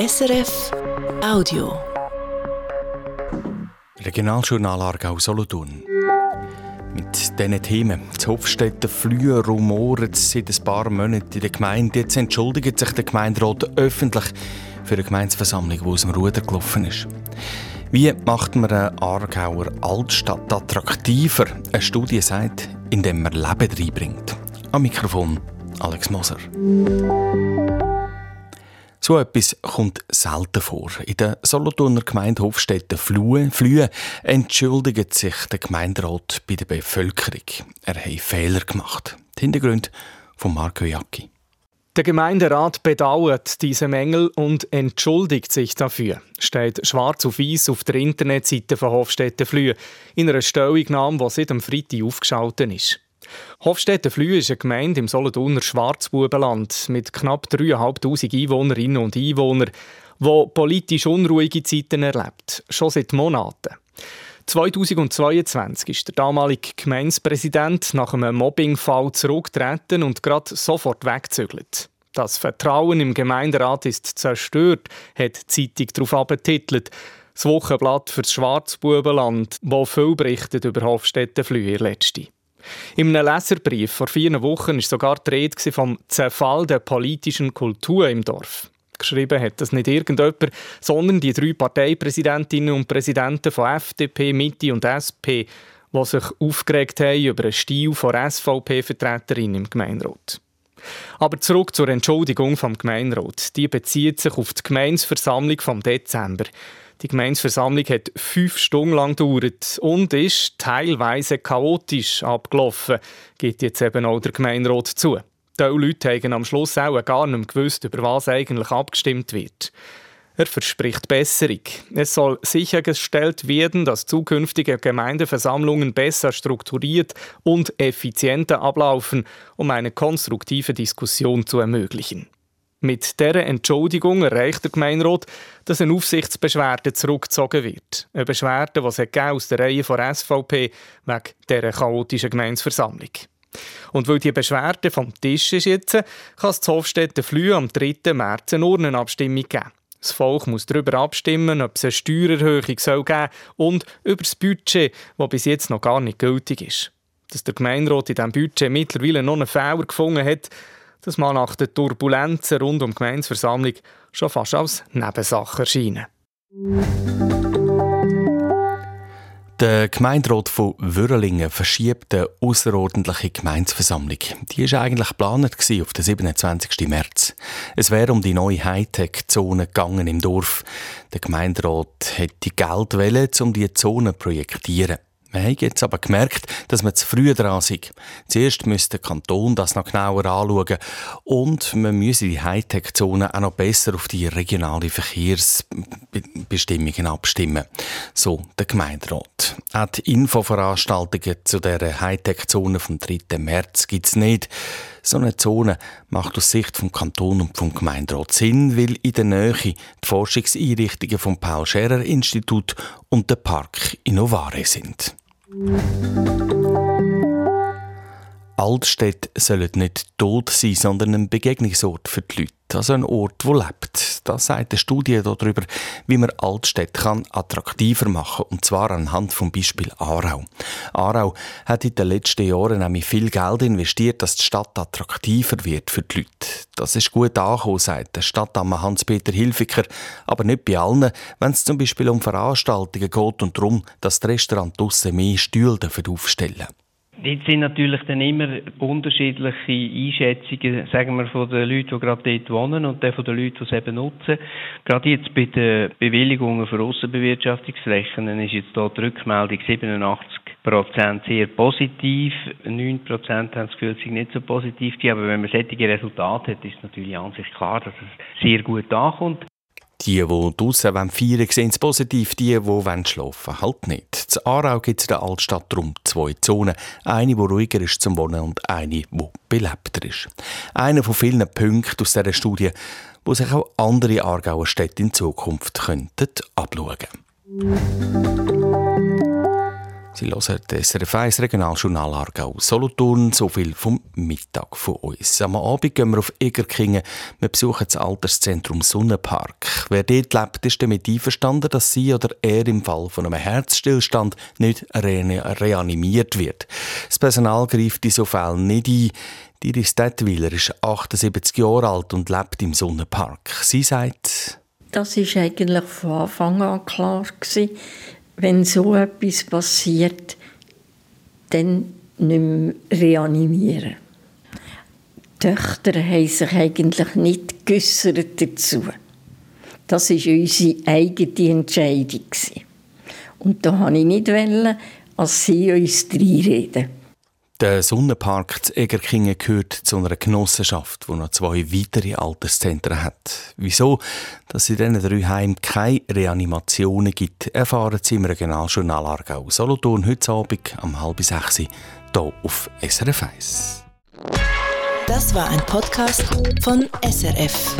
SRF Audio. Regionaljournal Aargau Solothurn. Mit diesen Themen. Die Hofstädte Flühe rumoren seit ein paar Monaten in der Gemeinde. Jetzt entschuldigt sich der Gemeinderat öffentlich für eine Gemeinsversammlung, die aus dem Ruder gelaufen ist. Wie macht man eine Aargauer Altstadt attraktiver? Eine Studie sagt, indem man Leben reinbringt. Am Mikrofon Alex Moser. So etwas kommt selten vor. In der Solothurner Gemeinde Hofstetten Flue, Flühe entschuldigt sich der Gemeinderat bei der Bevölkerung. Er hat Fehler gemacht. Die Hintergründe von Marco Jacki. Der Gemeinderat bedauert diese Mängel und entschuldigt sich dafür, steht schwarz auf weiß auf der Internetseite von Hofstetten Flühe in einer Stellungnahme, die seit dem Freitag aufgeschaltet ist. Hofstetten-Flühe ist eine Gemeinde im Solothurner Schwarzbubenland mit knapp 3'500 Einwohnerinnen und Einwohnern, die politisch unruhige Zeiten erlebt, schon seit Monaten. 2022 ist der damalige Gemeindepräsident nach einem Mobbingfall zurückgetreten und gerade sofort weggezügelt. Das Vertrauen im Gemeinderat ist zerstört, hat die Zeitung darauf abgetitelt. Das Wochenblatt für das Schwarzbubenland, das viel berichtet über Hofstetten-Flühe letzte. In einem Leserbrief vor vier Wochen war sogar die Rede vom Zerfall der politischen Kultur im Dorf. Geschrieben hat das nicht irgendjemand, sondern die drei Parteipräsidentinnen und Präsidenten von FDP, Mitte und SP, die sich aufgeregt haben über einen Stil von SVP-Vertreterin im Gemeinderat. Aber zurück zur Entschuldigung vom Gemeinderat. Die bezieht sich auf die Gemeinsversammlung vom Dezember. Die Gemeinsversammlung hat fünf Stunden lang gedauert und ist teilweise chaotisch abgelaufen, gibt jetzt eben auch der Gemeinderat zu. Die Leute haben am Schluss auch gar nicht gewusst, über was eigentlich abgestimmt wird. Er verspricht Besserung. Es soll sichergestellt werden, dass zukünftige Gemeindeversammlungen besser strukturiert und effizienter ablaufen, um eine konstruktive Diskussion zu ermöglichen. Mit dieser Entschuldigung erreicht der Gemeinderat, dass eine Aufsichtsbeschwerde zurückgezogen wird. Eine Beschwerde, die aus der Reihe von SVP wegen dieser chaotischen Gemeinsversammlung. Und weil die Beschwerde vom Tisch ist jetzt, kann es zu Hofstetten Flühe am 3. März eine Urnenabstimmung geben. Das Volk muss darüber abstimmen, ob es eine Steuererhöhung soll geben und über das Budget, das bis jetzt noch gar nicht gültig ist. Dass der Gemeinderat in diesem Budget mittlerweile noch einen Fehler gefunden hat, das mag nach den Turbulenzen rund um die Gemeinsversammlung schon fast als Nebensache erscheinen. Der Gemeinderat von Würrelingen verschiebt eine außerordentliche Gemeinsversammlung. Die war eigentlich geplant auf den 27. März. Es wäre um die neue Hightech-Zone gegangen im Dorf. Der Gemeinderat hätte Geld wollen, um diese Zone zu projektieren. Wir haben jetzt aber gemerkt, dass wir zu früh dran sind. Zuerst müsste der Kanton das noch genauer anschauen und man müsse die Hightech-Zone auch noch besser auf die regionalen Verkehrsbestimmungen abstimmen. So der Gemeinderat. Auch die Infoveranstaltungen zu der Hightech-Zone vom 3. März gibt es nicht. So eine Zone macht aus Sicht vom Kanton und vom Gemeinderat Sinn, weil in der Nähe die Forschungseinrichtungen vom Paul Scherrer Institut und der Park Innovare sind. Altstädte sollen nicht tot sein, sondern ein Begegnungsort für die Leute. Also ein Ort, wo lebt. Das sagt eine Studie darüber, wie man Altstädte attraktiver machen kann. Und zwar anhand vom Beispiel Aarau. Aarau hat in den letzten Jahren nämlich viel Geld investiert, dass die Stadt attraktiver wird für die Leute. Das ist gut angekommen, sagt der Stadtammer Hans-Peter Hilfiger. Aber nicht bei allen, wenn es zum Beispiel um Veranstaltungen geht und darum, dass die Restaurants draussen mehr Stühle aufstellen. Dort sind natürlich dann immer unterschiedliche Einschätzungen, sagen wir, von den Leuten, die gerade dort wohnen und dann von den Leuten, die es eben nutzen. Gerade jetzt bei den Bewilligungen für Aussenbewirtschaftungsflächen ist jetzt hier die Rückmeldung 87 Prozent sehr positiv, 9 Prozent haben das Gefühl, es sei nicht so positiv. Aber wenn man solche Resultate hat, ist natürlich an sich klar, dass es sehr gut ankommt. Die, die draussen feiern wollen, sehen es positiv, die, die schlafen wollen, halt nicht. In Aarau gibt es in der Altstadt darum zwei Zonen. Eine, die ruhiger ist zum Wohnen und eine, die belebter ist. Einer von vielen Punkten aus dieser Studie, wo sich auch andere Aargauer Städte in Zukunft könnten abschauen könnten. Sie hören das SRF 1 Regionaljournal Aargau Solothurn. So viel vom Mittag von uns. Am Abend gehen wir auf Egerkingen. Wir besuchen das Alterszentrum Sonnenpark. Wer dort lebt, ist damit einverstanden, dass sie oder er im Fall von einem Herzstillstand nicht re reanimiert wird. Das Personal greift in so Fällen nicht ein. Iris Detwiler ist 78 Jahre alt und lebt im Sonnenpark. Sie sagt, das war eigentlich von Anfang an klar gewesen wenn so etwas passiert, dann nicht mehr reanimieren. Die Töchter haben sich eigentlich nicht geäussert dazu. Das war unsere eigene Entscheidung. Und da wollte ich nicht, als sie uns reinreden. Der Sonnenpark zu Egerkingen gehört zu einer Genossenschaft, die noch zwei weitere Alterszentren hat. Wieso, dass es in diesen drei Heimen keine Reanimationen gibt, erfahren Sie im Regionaljournal Aargau Solothurn heute Abend um halb sechs hier auf SRF 1. Das war ein Podcast von SRF.